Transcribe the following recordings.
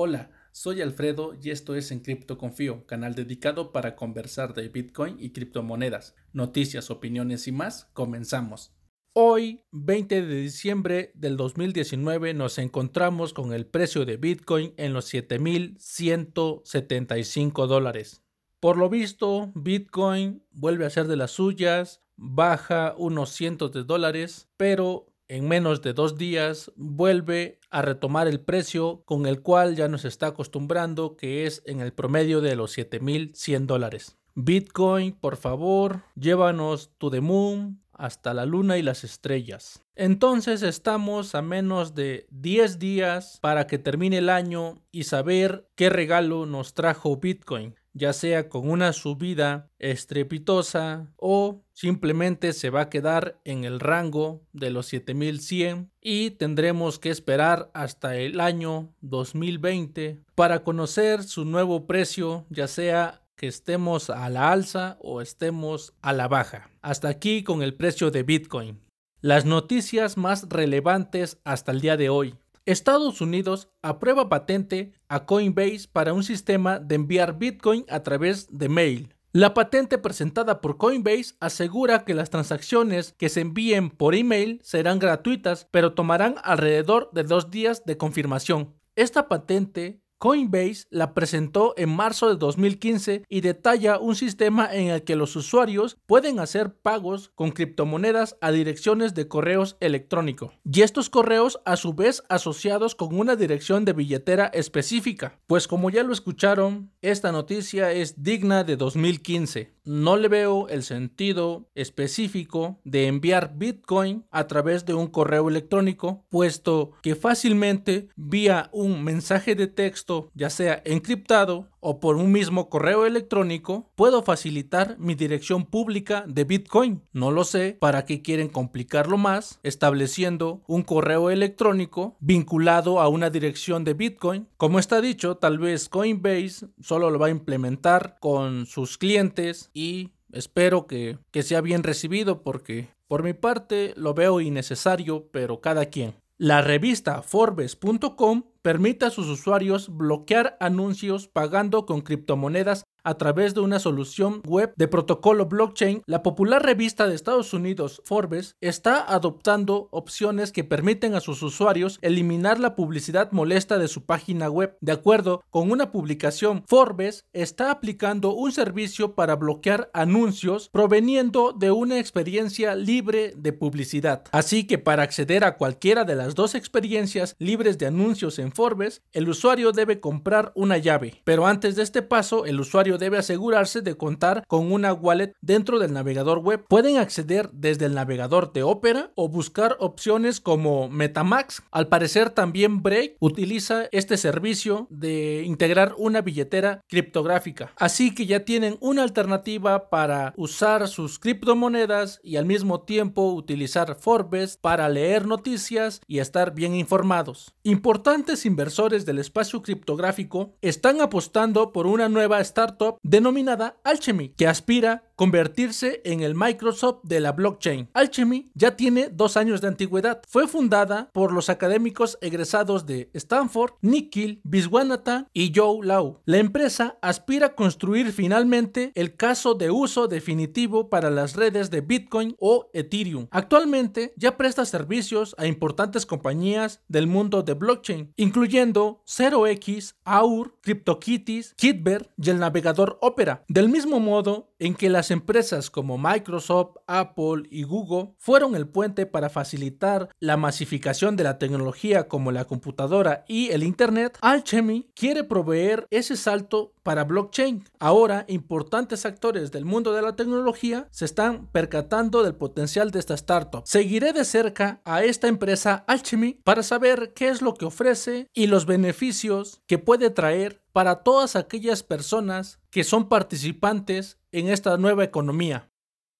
Hola, soy Alfredo y esto es En Cripto Confío, canal dedicado para conversar de Bitcoin y criptomonedas, noticias, opiniones y más. Comenzamos. Hoy, 20 de diciembre del 2019, nos encontramos con el precio de Bitcoin en los 7.175 dólares. Por lo visto, Bitcoin vuelve a ser de las suyas, baja unos cientos de dólares, pero en menos de dos días vuelve a retomar el precio con el cual ya nos está acostumbrando, que es en el promedio de los 7100 dólares. Bitcoin, por favor, llévanos to the moon, hasta la luna y las estrellas. Entonces estamos a menos de 10 días para que termine el año y saber qué regalo nos trajo Bitcoin ya sea con una subida estrepitosa o simplemente se va a quedar en el rango de los 7100 y tendremos que esperar hasta el año 2020 para conocer su nuevo precio, ya sea que estemos a la alza o estemos a la baja. Hasta aquí con el precio de Bitcoin. Las noticias más relevantes hasta el día de hoy. Estados Unidos aprueba patente a Coinbase para un sistema de enviar Bitcoin a través de mail. La patente presentada por Coinbase asegura que las transacciones que se envíen por email serán gratuitas, pero tomarán alrededor de dos días de confirmación. Esta patente Coinbase la presentó en marzo de 2015 y detalla un sistema en el que los usuarios pueden hacer pagos con criptomonedas a direcciones de correos electrónicos y estos correos a su vez asociados con una dirección de billetera específica. Pues como ya lo escucharon, esta noticia es digna de 2015 no le veo el sentido específico de enviar Bitcoin a través de un correo electrónico, puesto que fácilmente vía un mensaje de texto, ya sea encriptado o por un mismo correo electrónico, puedo facilitar mi dirección pública de Bitcoin. No lo sé para qué quieren complicarlo más, estableciendo un correo electrónico vinculado a una dirección de Bitcoin. Como está dicho, tal vez Coinbase solo lo va a implementar con sus clientes y espero que, que sea bien recibido porque por mi parte lo veo innecesario, pero cada quien. La revista Forbes.com permite a sus usuarios bloquear anuncios pagando con criptomonedas a través de una solución web de protocolo blockchain, la popular revista de Estados Unidos Forbes está adoptando opciones que permiten a sus usuarios eliminar la publicidad molesta de su página web. De acuerdo con una publicación, Forbes está aplicando un servicio para bloquear anuncios proveniendo de una experiencia libre de publicidad. Así que para acceder a cualquiera de las dos experiencias libres de anuncios en Forbes, el usuario debe comprar una llave. Pero antes de este paso, el usuario debe asegurarse de contar con una wallet dentro del navegador web. Pueden acceder desde el navegador de Opera o buscar opciones como Metamax. Al parecer también Break utiliza este servicio de integrar una billetera criptográfica. Así que ya tienen una alternativa para usar sus criptomonedas y al mismo tiempo utilizar Forbes para leer noticias y estar bien informados. Importantes inversores del espacio criptográfico están apostando por una nueva startup denominada Alchemy, que aspira convertirse en el Microsoft de la blockchain. Alchemy ya tiene dos años de antigüedad. Fue fundada por los académicos egresados de Stanford, Nikhil Viswanathan y Joe Lau. La empresa aspira a construir finalmente el caso de uso definitivo para las redes de Bitcoin o Ethereum. Actualmente ya presta servicios a importantes compañías del mundo de blockchain, incluyendo 0x, Aur, CryptoKitties, Kitber y el navegador Opera, del mismo modo en que las empresas como Microsoft, Apple y Google fueron el puente para facilitar la masificación de la tecnología como la computadora y el Internet, Alchemy quiere proveer ese salto para blockchain. Ahora, importantes actores del mundo de la tecnología se están percatando del potencial de esta startup. Seguiré de cerca a esta empresa Alchemy para saber qué es lo que ofrece y los beneficios que puede traer para todas aquellas personas que son participantes en esta nueva economía.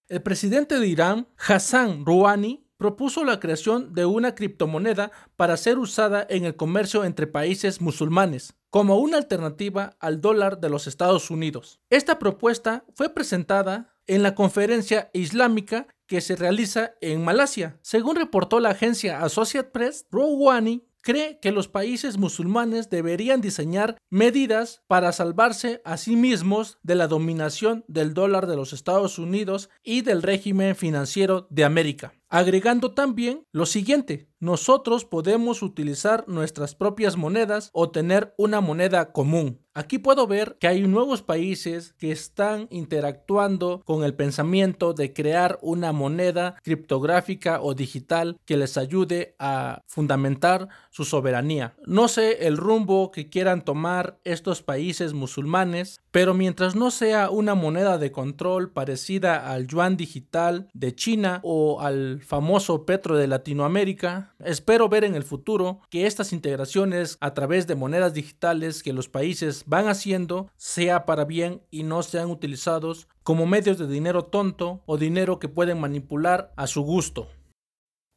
El presidente de Irán, Hassan Rouhani, propuso la creación de una criptomoneda para ser usada en el comercio entre países musulmanes, como una alternativa al dólar de los Estados Unidos. Esta propuesta fue presentada en la conferencia islámica que se realiza en Malasia. Según reportó la agencia Associated Press, Rouhani cree que los países musulmanes deberían diseñar medidas para salvarse a sí mismos de la dominación del dólar de los Estados Unidos y del régimen financiero de América. Agregando también lo siguiente, nosotros podemos utilizar nuestras propias monedas o tener una moneda común. Aquí puedo ver que hay nuevos países que están interactuando con el pensamiento de crear una moneda criptográfica o digital que les ayude a fundamentar su soberanía. No sé el rumbo que quieran tomar estos países musulmanes, pero mientras no sea una moneda de control parecida al yuan digital de China o al famoso petro de Latinoamérica, espero ver en el futuro que estas integraciones a través de monedas digitales que los países van haciendo sea para bien y no sean utilizados como medios de dinero tonto o dinero que pueden manipular a su gusto.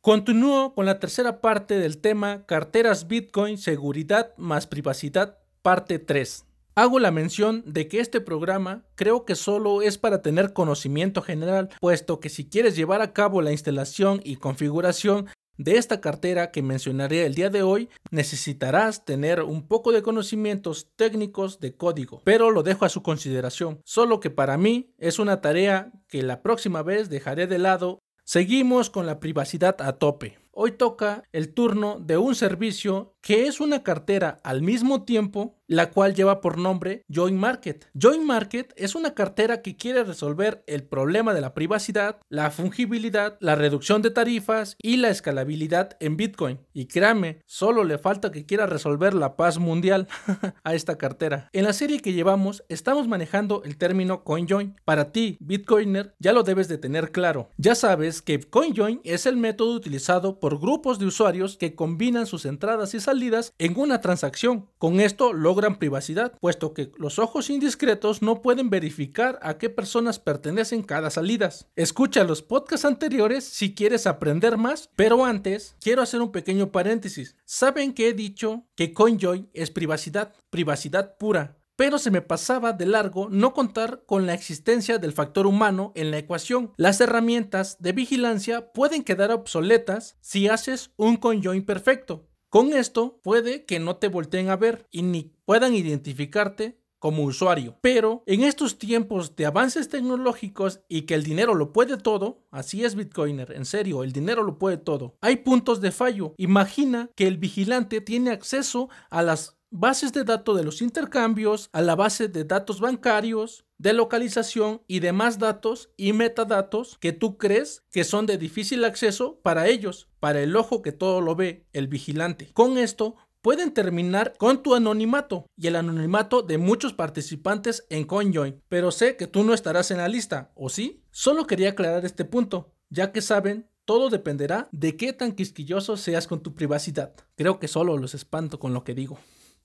Continúo con la tercera parte del tema carteras Bitcoin, seguridad más privacidad, parte 3. Hago la mención de que este programa creo que solo es para tener conocimiento general, puesto que si quieres llevar a cabo la instalación y configuración de esta cartera que mencionaré el día de hoy, necesitarás tener un poco de conocimientos técnicos de código, pero lo dejo a su consideración, solo que para mí es una tarea que la próxima vez dejaré de lado. Seguimos con la privacidad a tope. Hoy toca el turno de un servicio que es una cartera al mismo tiempo la cual lleva por nombre Join Market. Join Market es una cartera que quiere resolver el problema de la privacidad, la fungibilidad, la reducción de tarifas y la escalabilidad en Bitcoin. Y créame, solo le falta que quiera resolver la paz mundial a esta cartera. En la serie que llevamos estamos manejando el término CoinJoin. Para ti, Bitcoiner, ya lo debes de tener claro. Ya sabes que CoinJoin es el método utilizado por grupos de usuarios que combinan sus entradas y salidas en una transacción. Con esto privacidad, puesto que los ojos indiscretos no pueden verificar a qué personas pertenecen cada salidas. Escucha los podcasts anteriores si quieres aprender más, pero antes quiero hacer un pequeño paréntesis. Saben que he dicho que CoinJoy es privacidad, privacidad pura, pero se me pasaba de largo no contar con la existencia del factor humano en la ecuación. Las herramientas de vigilancia pueden quedar obsoletas si haces un conjoin perfecto. Con esto puede que no te volteen a ver y ni puedan identificarte como usuario. Pero en estos tiempos de avances tecnológicos y que el dinero lo puede todo, así es Bitcoiner, en serio, el dinero lo puede todo. Hay puntos de fallo. Imagina que el vigilante tiene acceso a las bases de datos de los intercambios, a la base de datos bancarios, de localización y demás datos y metadatos que tú crees que son de difícil acceso para ellos, para el ojo que todo lo ve, el vigilante. Con esto pueden terminar con tu anonimato y el anonimato de muchos participantes en CoinJoin, pero sé que tú no estarás en la lista, ¿o sí? Solo quería aclarar este punto, ya que saben todo dependerá de qué tan quisquilloso seas con tu privacidad. Creo que solo los espanto con lo que digo.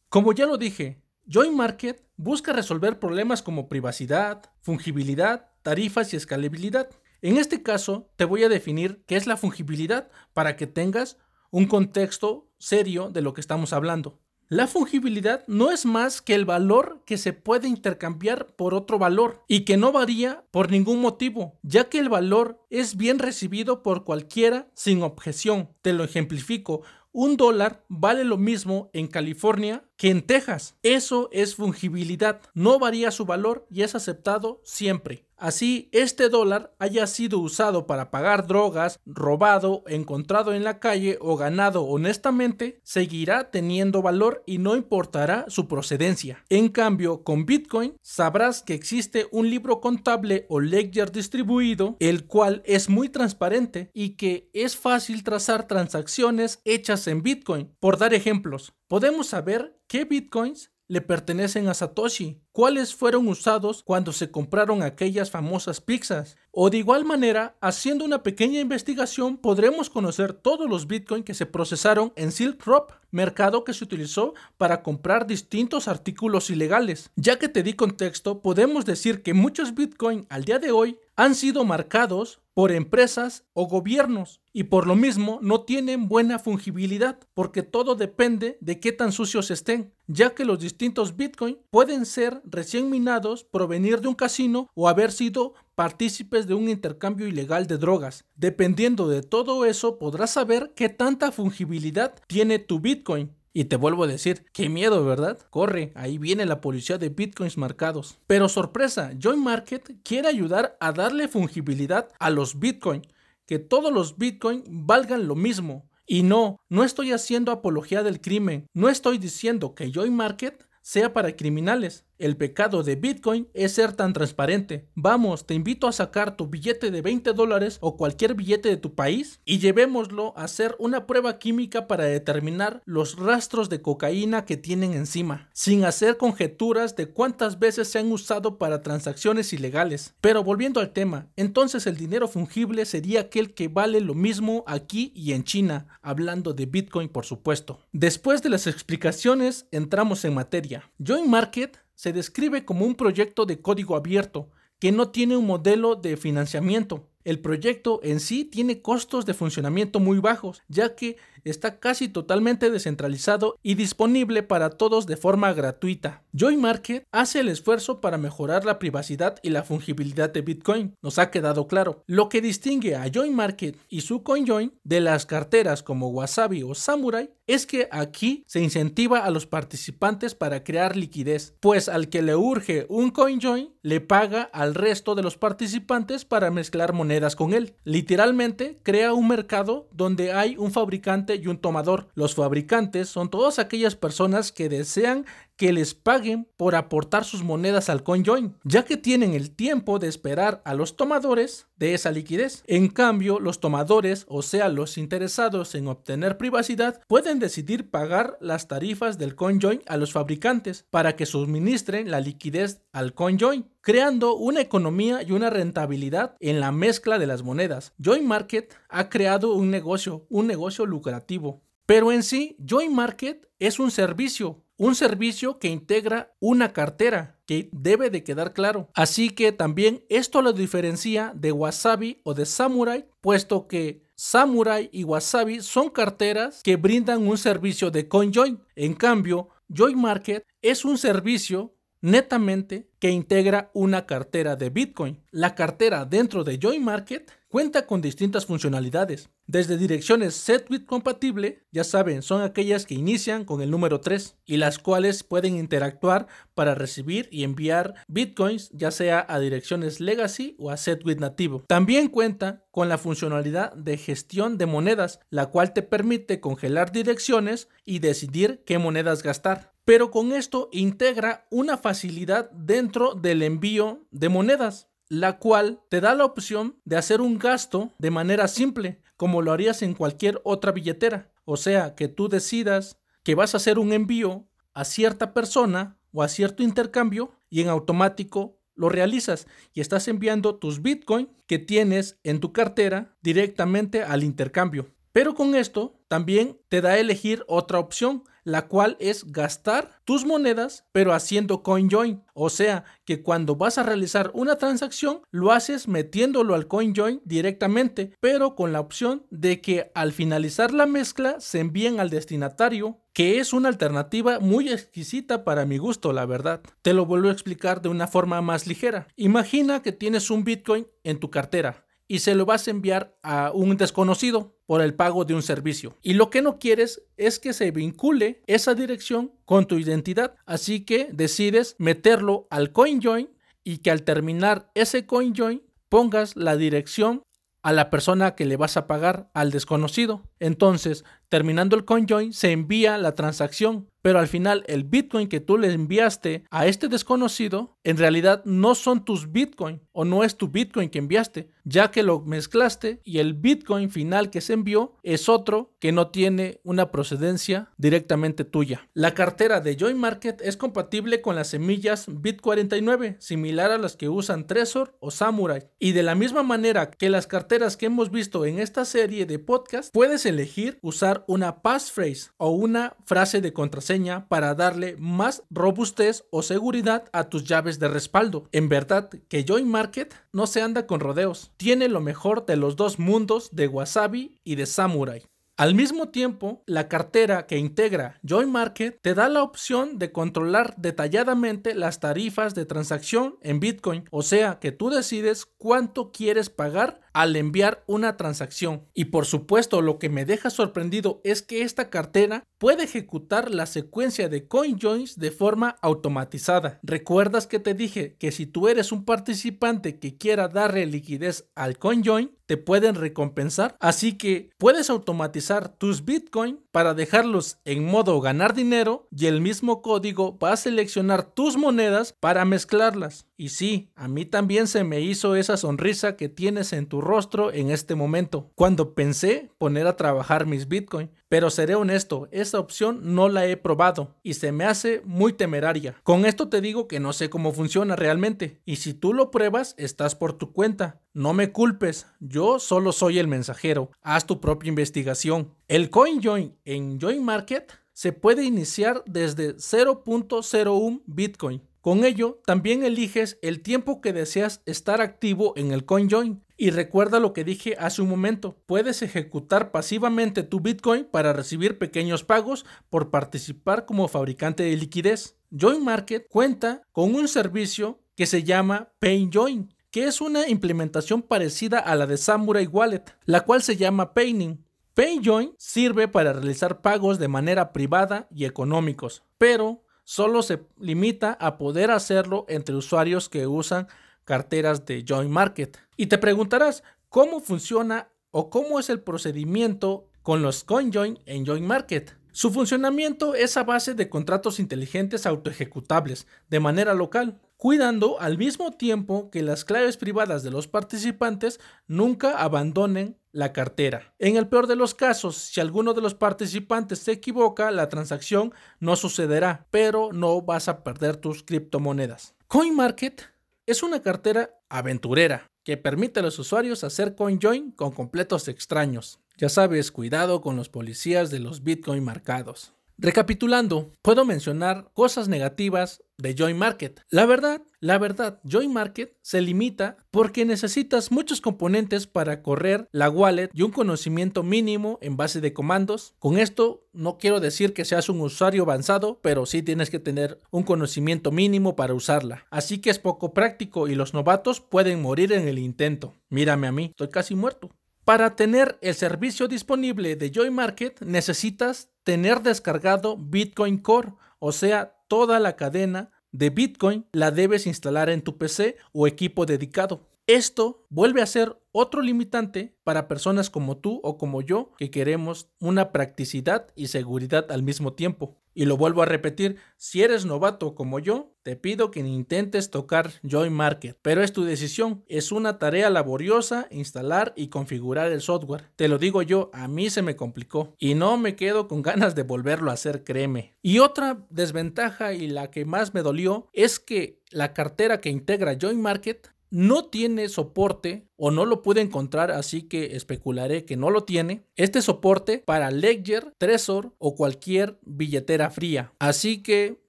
Como ya lo dije, Join Market busca resolver problemas como privacidad, fungibilidad, tarifas y escalabilidad. En este caso, te voy a definir qué es la fungibilidad para que tengas un contexto serio de lo que estamos hablando. La fungibilidad no es más que el valor que se puede intercambiar por otro valor y que no varía por ningún motivo, ya que el valor es bien recibido por cualquiera sin objeción. Te lo ejemplifico un dólar vale lo mismo en California que en Texas. Eso es fungibilidad. No varía su valor y es aceptado siempre. Así, este dólar haya sido usado para pagar drogas, robado, encontrado en la calle o ganado honestamente, seguirá teniendo valor y no importará su procedencia. En cambio, con Bitcoin sabrás que existe un libro contable o ledger distribuido, el cual es muy transparente y que es fácil trazar transacciones hechas en Bitcoin. Por dar ejemplos, podemos saber qué Bitcoins le pertenecen a Satoshi, cuáles fueron usados cuando se compraron aquellas famosas pizzas. O de igual manera, haciendo una pequeña investigación, podremos conocer todos los Bitcoin que se procesaron en Silk mercado que se utilizó para comprar distintos artículos ilegales. Ya que te di contexto, podemos decir que muchos Bitcoin al día de hoy han sido marcados por empresas o gobiernos y por lo mismo no tienen buena fungibilidad porque todo depende de qué tan sucios estén, ya que los distintos Bitcoin pueden ser recién minados, provenir de un casino o haber sido partícipes de un intercambio ilegal de drogas. Dependiendo de todo eso, podrás saber qué tanta fungibilidad tiene tu Bitcoin. Y te vuelvo a decir, qué miedo, ¿verdad? Corre, ahí viene la policía de bitcoins marcados. Pero sorpresa, Join Market quiere ayudar a darle fungibilidad a los bitcoins, que todos los bitcoins valgan lo mismo. Y no, no estoy haciendo apología del crimen, no estoy diciendo que Join Market sea para criminales. El pecado de Bitcoin es ser tan transparente. Vamos, te invito a sacar tu billete de 20 dólares o cualquier billete de tu país y llevémoslo a hacer una prueba química para determinar los rastros de cocaína que tienen encima, sin hacer conjeturas de cuántas veces se han usado para transacciones ilegales. Pero volviendo al tema, entonces el dinero fungible sería aquel que vale lo mismo aquí y en China, hablando de Bitcoin por supuesto. Después de las explicaciones, entramos en materia. Join Market se describe como un proyecto de código abierto que no tiene un modelo de financiamiento. El proyecto en sí tiene costos de funcionamiento muy bajos, ya que está casi totalmente descentralizado y disponible para todos de forma gratuita. Joy Market hace el esfuerzo para mejorar la privacidad y la fungibilidad de Bitcoin, nos ha quedado claro. Lo que distingue a Joy Market y su CoinJoin de las carteras como Wasabi o Samurai es que aquí se incentiva a los participantes para crear liquidez, pues al que le urge un CoinJoin le paga al resto de los participantes para mezclar monedas con él. Literalmente crea un mercado donde hay un fabricante y un tomador. Los fabricantes son todas aquellas personas que desean que les paguen por aportar sus monedas al CoinJoin, ya que tienen el tiempo de esperar a los tomadores de esa liquidez. En cambio, los tomadores, o sea, los interesados en obtener privacidad, pueden decidir pagar las tarifas del CoinJoin a los fabricantes para que suministren la liquidez al CoinJoin, creando una economía y una rentabilidad en la mezcla de las monedas. Join Market ha creado un negocio, un negocio lucrativo. Pero en sí, Join Market es un servicio un servicio que integra una cartera, que debe de quedar claro. Así que también esto lo diferencia de Wasabi o de Samurai, puesto que Samurai y Wasabi son carteras que brindan un servicio de CoinJoin. En cambio, Joy Market es un servicio netamente que integra una cartera de Bitcoin. La cartera dentro de Joy Market cuenta con distintas funcionalidades, desde direcciones SetWit compatible, ya saben, son aquellas que inician con el número 3 y las cuales pueden interactuar para recibir y enviar bitcoins, ya sea a direcciones legacy o a SetWit nativo. También cuenta con la funcionalidad de gestión de monedas, la cual te permite congelar direcciones y decidir qué monedas gastar. Pero con esto integra una facilidad dentro del envío de monedas la cual te da la opción de hacer un gasto de manera simple, como lo harías en cualquier otra billetera. O sea, que tú decidas que vas a hacer un envío a cierta persona o a cierto intercambio y en automático lo realizas y estás enviando tus bitcoins que tienes en tu cartera directamente al intercambio. Pero con esto también te da a elegir otra opción, la cual es gastar tus monedas pero haciendo CoinJoin. O sea que cuando vas a realizar una transacción lo haces metiéndolo al CoinJoin directamente, pero con la opción de que al finalizar la mezcla se envíen al destinatario que es una alternativa muy exquisita para mi gusto, la verdad. Te lo vuelvo a explicar de una forma más ligera. Imagina que tienes un Bitcoin en tu cartera y se lo vas a enviar a un desconocido por el pago de un servicio. Y lo que no quieres es que se vincule esa dirección con tu identidad. Así que decides meterlo al CoinJoin y que al terminar ese CoinJoin pongas la dirección a la persona que le vas a pagar al desconocido. Entonces, terminando el CoinJoin, se envía la transacción pero al final el Bitcoin que tú le enviaste a este desconocido en realidad no son tus Bitcoin o no es tu Bitcoin que enviaste, ya que lo mezclaste y el Bitcoin final que se envió es otro que no tiene una procedencia directamente tuya. La cartera de Joy Market es compatible con las semillas Bit49, similar a las que usan Trezor o Samurai. Y de la misma manera que las carteras que hemos visto en esta serie de podcast, puedes elegir usar una passphrase o una frase de contraseña para darle más robustez o seguridad a tus llaves de respaldo. En verdad que Join Market no se anda con rodeos, tiene lo mejor de los dos mundos de Wasabi y de Samurai. Al mismo tiempo, la cartera que integra Join Market te da la opción de controlar detalladamente las tarifas de transacción en Bitcoin, o sea que tú decides cuánto quieres pagar al enviar una transacción. Y por supuesto, lo que me deja sorprendido es que esta cartera puede ejecutar la secuencia de CoinJoins de forma automatizada. ¿Recuerdas que te dije que si tú eres un participante que quiera darle liquidez al CoinJoin, te pueden recompensar. Así que puedes automatizar tus Bitcoin para dejarlos en modo ganar dinero y el mismo código va a seleccionar tus monedas para mezclarlas. Y sí, a mí también se me hizo esa sonrisa que tienes en tu rostro en este momento, cuando pensé poner a trabajar mis Bitcoin. Pero seré honesto, esa opción no la he probado y se me hace muy temeraria. Con esto te digo que no sé cómo funciona realmente y si tú lo pruebas estás por tu cuenta. No me culpes, yo solo soy el mensajero. Haz tu propia investigación. El CoinJoin en Join Market se puede iniciar desde 0.01 Bitcoin. Con ello, también eliges el tiempo que deseas estar activo en el CoinJoin. Y recuerda lo que dije hace un momento, puedes ejecutar pasivamente tu Bitcoin para recibir pequeños pagos por participar como fabricante de liquidez. Join Market cuenta con un servicio que se llama PayJoin, que es una implementación parecida a la de Samurai Wallet, la cual se llama Payning. PayJoin sirve para realizar pagos de manera privada y económicos, pero solo se limita a poder hacerlo entre usuarios que usan carteras de Join Market. Y te preguntarás, ¿cómo funciona o cómo es el procedimiento con los CoinJoin en Join Market? Su funcionamiento es a base de contratos inteligentes autoejecutables de manera local, cuidando al mismo tiempo que las claves privadas de los participantes nunca abandonen la cartera. En el peor de los casos, si alguno de los participantes se equivoca, la transacción no sucederá, pero no vas a perder tus criptomonedas. CoinMarket es una cartera aventurera que permite a los usuarios hacer CoinJoin con completos extraños. Ya sabes, cuidado con los policías de los Bitcoin marcados. Recapitulando, puedo mencionar cosas negativas de Join Market. La verdad, la verdad, Join Market se limita porque necesitas muchos componentes para correr la wallet y un conocimiento mínimo en base de comandos. Con esto no quiero decir que seas un usuario avanzado, pero sí tienes que tener un conocimiento mínimo para usarla. Así que es poco práctico y los novatos pueden morir en el intento. Mírame a mí, estoy casi muerto. Para tener el servicio disponible de Joy Market necesitas tener descargado Bitcoin Core, o sea, toda la cadena de Bitcoin la debes instalar en tu PC o equipo dedicado. Esto vuelve a ser otro limitante para personas como tú o como yo que queremos una practicidad y seguridad al mismo tiempo. Y lo vuelvo a repetir, si eres novato como yo, te pido que intentes tocar Join Market, pero es tu decisión. Es una tarea laboriosa instalar y configurar el software. Te lo digo yo, a mí se me complicó y no me quedo con ganas de volverlo a hacer, créeme. Y otra desventaja y la que más me dolió es que la cartera que integra Join Market no tiene soporte o no lo pude encontrar, así que especularé que no lo tiene. Este soporte para Ledger, Trezor o cualquier billetera fría. Así que,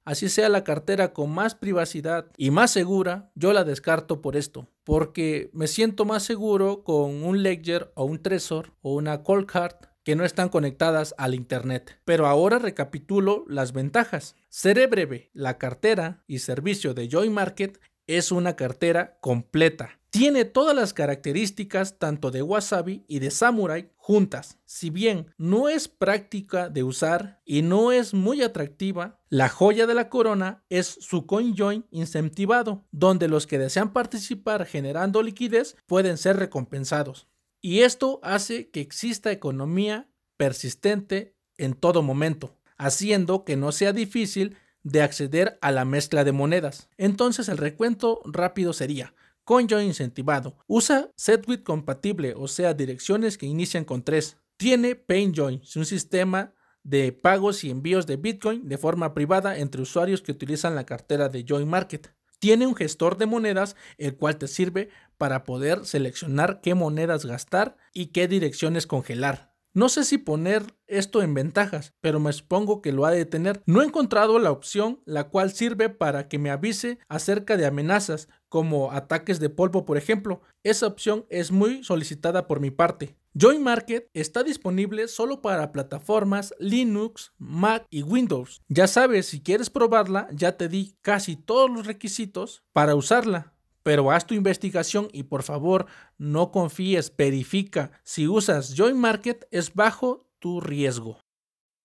así sea la cartera con más privacidad y más segura, yo la descarto por esto. Porque me siento más seguro con un Ledger o un Trezor o una Cold Card que no están conectadas al Internet. Pero ahora recapitulo las ventajas. Seré breve, la cartera y servicio de Joy Market es una cartera completa. Tiene todas las características tanto de Wasabi y de Samurai juntas. Si bien no es práctica de usar y no es muy atractiva, la joya de la corona es su CoinJoin incentivado, donde los que desean participar generando liquidez pueden ser recompensados. Y esto hace que exista economía persistente en todo momento, haciendo que no sea difícil de acceder a la mezcla de monedas. Entonces el recuento rápido sería CoinJoin incentivado. Usa SetWith compatible, o sea, direcciones que inician con 3. Tiene PainJoin, un sistema de pagos y envíos de Bitcoin de forma privada entre usuarios que utilizan la cartera de Join Market. Tiene un gestor de monedas el cual te sirve para poder seleccionar qué monedas gastar y qué direcciones congelar. No sé si poner esto en ventajas, pero me supongo que lo ha de tener. No he encontrado la opción la cual sirve para que me avise acerca de amenazas como ataques de polvo, por ejemplo. Esa opción es muy solicitada por mi parte. Join Market está disponible solo para plataformas Linux, Mac y Windows. Ya sabes, si quieres probarla, ya te di casi todos los requisitos para usarla. Pero haz tu investigación y por favor no confíes, verifica. Si usas Join Market es bajo tu riesgo.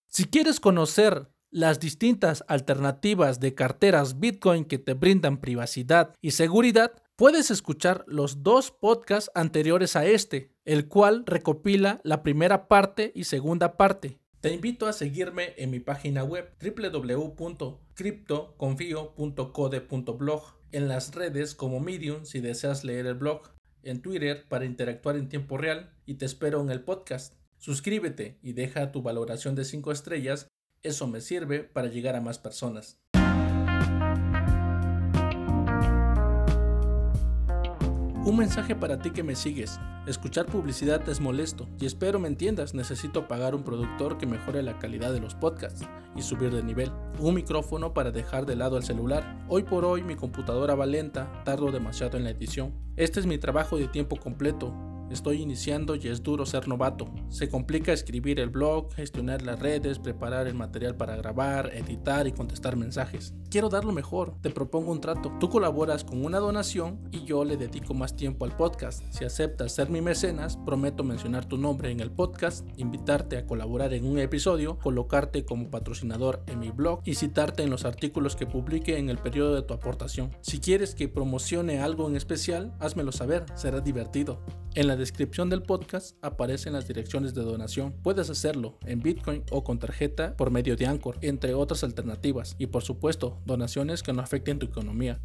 Si quieres conocer las distintas alternativas de carteras Bitcoin que te brindan privacidad y seguridad, puedes escuchar los dos podcasts anteriores a este, el cual recopila la primera parte y segunda parte. Te invito a seguirme en mi página web www.cryptoconfio.code.blog, en las redes como Medium si deseas leer el blog, en Twitter para interactuar en tiempo real y te espero en el podcast. Suscríbete y deja tu valoración de 5 estrellas eso me sirve para llegar a más personas. Un mensaje para ti que me sigues. Escuchar publicidad es molesto y espero me entiendas. Necesito pagar un productor que mejore la calidad de los podcasts y subir de nivel. Un micrófono para dejar de lado el celular. Hoy por hoy mi computadora va lenta, tardo demasiado en la edición. Este es mi trabajo de tiempo completo Estoy iniciando y es duro ser novato. Se complica escribir el blog, gestionar las redes, preparar el material para grabar, editar y contestar mensajes. Quiero dar lo mejor, te propongo un trato. Tú colaboras con una donación y yo le dedico más tiempo al podcast. Si aceptas ser mi mecenas, prometo mencionar tu nombre en el podcast, invitarte a colaborar en un episodio, colocarte como patrocinador en mi blog y citarte en los artículos que publique en el periodo de tu aportación. Si quieres que promocione algo en especial, házmelo saber, será divertido. En la descripción del podcast aparecen las direcciones de donación. Puedes hacerlo en Bitcoin o con tarjeta por medio de Anchor, entre otras alternativas. Y por supuesto, donaciones que no afecten tu economía.